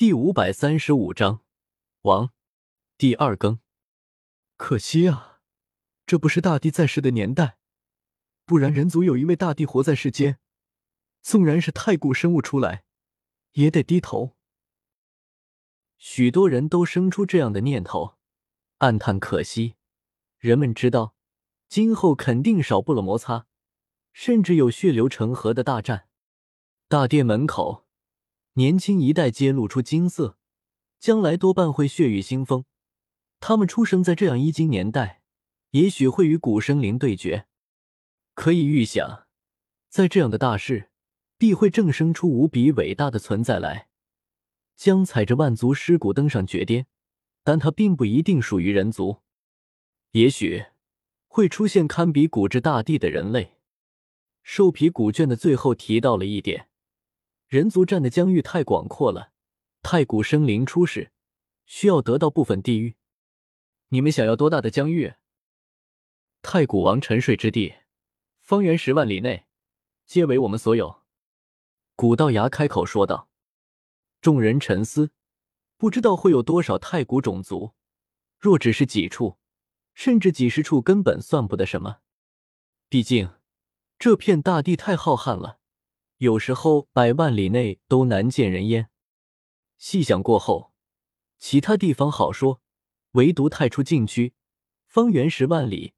第五百三十五章，王，第二更。可惜啊，这不是大帝在世的年代，不然人族有一位大帝活在世间，纵然是太古生物出来，也得低头。许多人都生出这样的念头，暗叹可惜。人们知道，今后肯定少不了摩擦，甚至有血流成河的大战。大殿门口。年轻一代揭露出金色，将来多半会血雨腥风。他们出生在这样一经年代，也许会与古生灵对决。可以预想，在这样的大事，必会正生出无比伟大的存在来，将踩着万族尸骨登上绝巅。但他并不一定属于人族，也许会出现堪比古之大帝的人类。兽皮古卷的最后提到了一点。人族占的疆域太广阔了，太古生灵出世需要得到部分地域。你们想要多大的疆域？太古王沉睡之地，方圆十万里内皆为我们所有。古道牙开口说道。众人沉思，不知道会有多少太古种族。若只是几处，甚至几十处，根本算不得什么。毕竟这片大地太浩瀚了。有时候百万里内都难见人烟。细想过后，其他地方好说，唯独太初禁区，方圆十万里，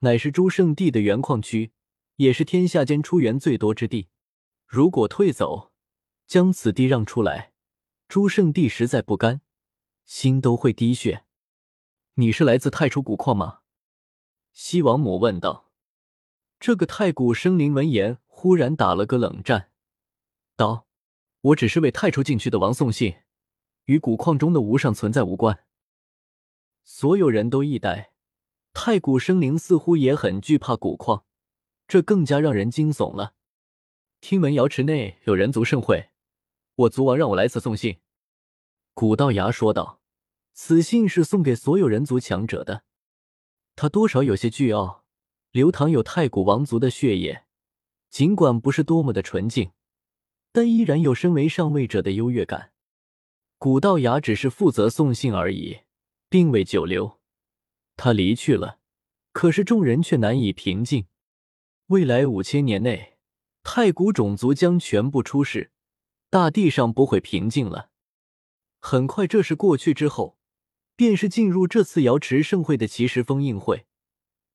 乃是诸圣地的原矿区，也是天下间出源最多之地。如果退走，将此地让出来，诸圣地实在不甘，心都会滴血。你是来自太初古矿吗？西王母问道。这个太古生灵闻言。忽然打了个冷战，道：“我只是为太初进去的王送信，与古矿中的无上存在无关。”所有人都一呆，太古生灵似乎也很惧怕古矿，这更加让人惊悚了。听闻瑶池内有人族盛会，我族王让我来此送信。”古道牙说道，“此信是送给所有人族强者的。他多少有些倨傲，流淌有太古王族的血液。”尽管不是多么的纯净，但依然有身为上位者的优越感。古道牙只是负责送信而已，并未久留。他离去了，可是众人却难以平静。未来五千年内，太古种族将全部出世，大地上不会平静了。很快，这事过去之后，便是进入这次瑶池盛会的奇石封印会。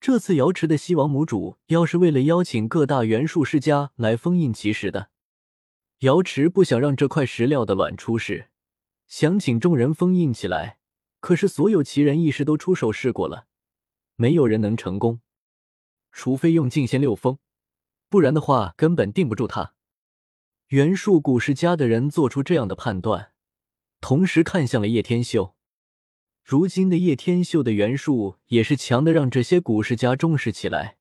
这次瑶池的西王母主，要是为了邀请各大元术世家来封印奇石的，瑶池不想让这块石料的卵出世，想请众人封印起来。可是所有奇人异士都出手试过了，没有人能成功，除非用净仙六封，不然的话根本定不住他。元术古世家的人做出这样的判断，同时看向了叶天秀。如今的叶天秀的元术也是强的，让这些古世家重视起来。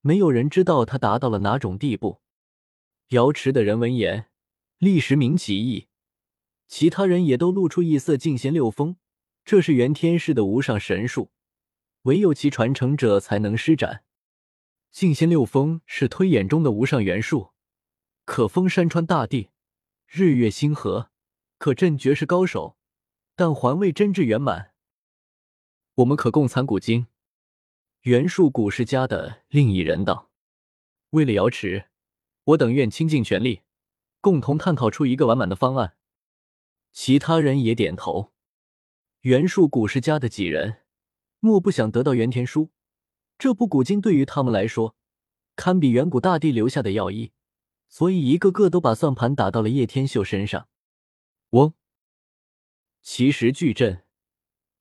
没有人知道他达到了哪种地步。瑶池的人闻言，立时明其意，其他人也都露出异色。净仙六风，这是元天氏的无上神术，唯有其传承者才能施展。净仙六风是推演中的无上元术，可封山川大地、日月星河，可镇绝世高手。但还未真至圆满。我们可共参古今。袁术古世家的另一人道：“为了瑶池，我等愿倾尽全力，共同探讨出一个完满的方案。”其他人也点头。袁术古世家的几人，莫不想得到袁天书？这部古今对于他们来说，堪比远古大帝留下的药医，所以一个个都把算盘打到了叶天秀身上。嗡。奇石巨阵，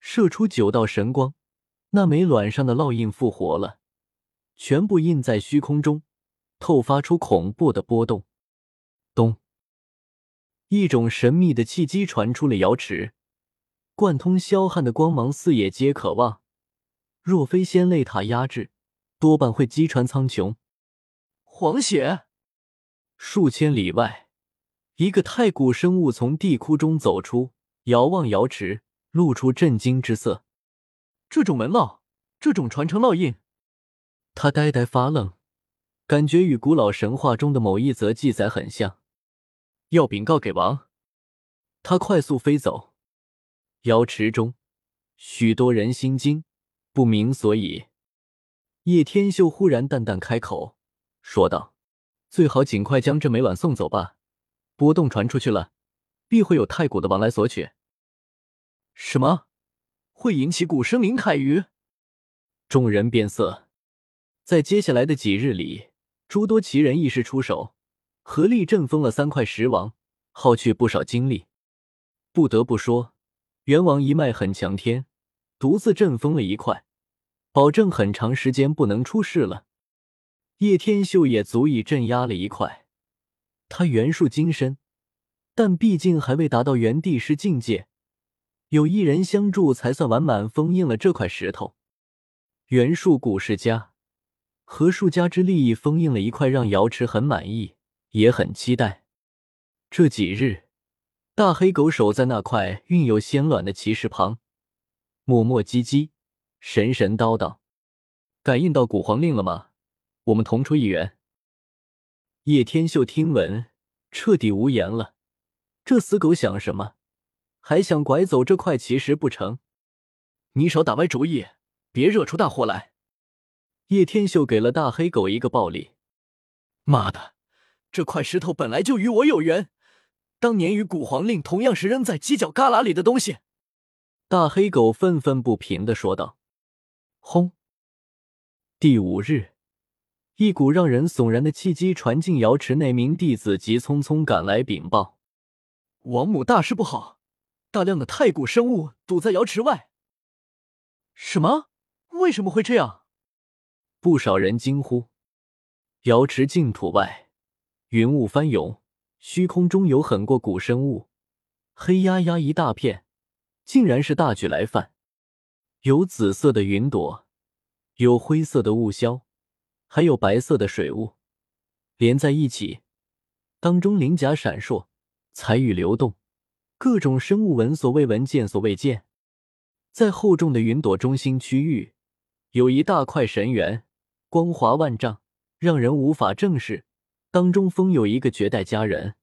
射出九道神光，那枚卵上的烙印复活了，全部印在虚空中，透发出恐怖的波动。咚！一种神秘的气机传出了瑶池，贯通霄汉的光芒，四野皆可望。若非仙泪塔压制，多半会击穿苍穹。黄血！数千里外，一个太古生物从地窟中走出。遥望瑶池，露出震惊之色。这种门烙，这种传承烙印，他呆呆发愣，感觉与古老神话中的某一则记载很像。要禀告给王，他快速飞走。瑶池中，许多人心惊，不明所以。叶天秀忽然淡淡开口说道：“最好尽快将这枚卵送走吧，波动传出去了，必会有太古的王来索取。”什么？会引起古生灵太鱼？众人变色。在接下来的几日里，诸多奇人异士出手，合力震封了三块石王，耗去不少精力。不得不说，元王一脉很强天，独自震封了一块，保证很长时间不能出事了。叶天秀也足以镇压了一块，他元术精深，但毕竟还未达到元帝师境界。有一人相助，才算完满封印了这块石头。袁术古世家和术家之利益封印了一块，让瑶池很满意，也很期待。这几日，大黑狗守在那块蕴有仙卵的奇石旁，磨磨唧唧，神神叨叨。感应到古皇令了吗？我们同出一源。叶天秀听闻，彻底无言了。这死狗想什么？还想拐走这块奇石不成？你少打歪主意，别惹出大祸来！叶天秀给了大黑狗一个暴力。妈的，这块石头本来就与我有缘，当年与古皇令同样是扔在犄角旮旯里的东西。大黑狗愤愤不平的说道。轰！第五日，一股让人悚然的气机传进瑶池那，名弟子急匆匆赶来禀报：王母大事不好！大量的太古生物堵在瑶池外。什么？为什么会这样？不少人惊呼。瑶池净土外，云雾翻涌，虚空中有很过古生物，黑压压一大片，竟然是大举来犯。有紫色的云朵，有灰色的雾霄，还有白色的水雾，连在一起，当中鳞甲闪烁，彩羽流动。各种生物闻所未闻、见所未见，在厚重的云朵中心区域，有一大块神元，光华万丈，让人无法正视。当中封有一个绝代佳人，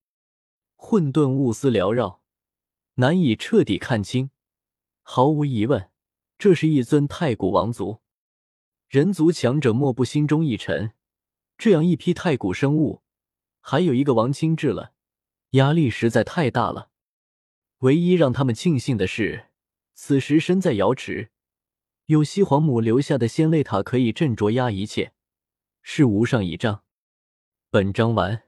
混沌雾丝缭绕，难以彻底看清。毫无疑问，这是一尊太古王族。人族强者莫不心中一沉。这样一批太古生物，还有一个王亲至了，压力实在太大了。唯一让他们庆幸的是，此时身在瑶池，有西皇母留下的仙泪塔可以镇着压一切，是无上倚仗。本章完。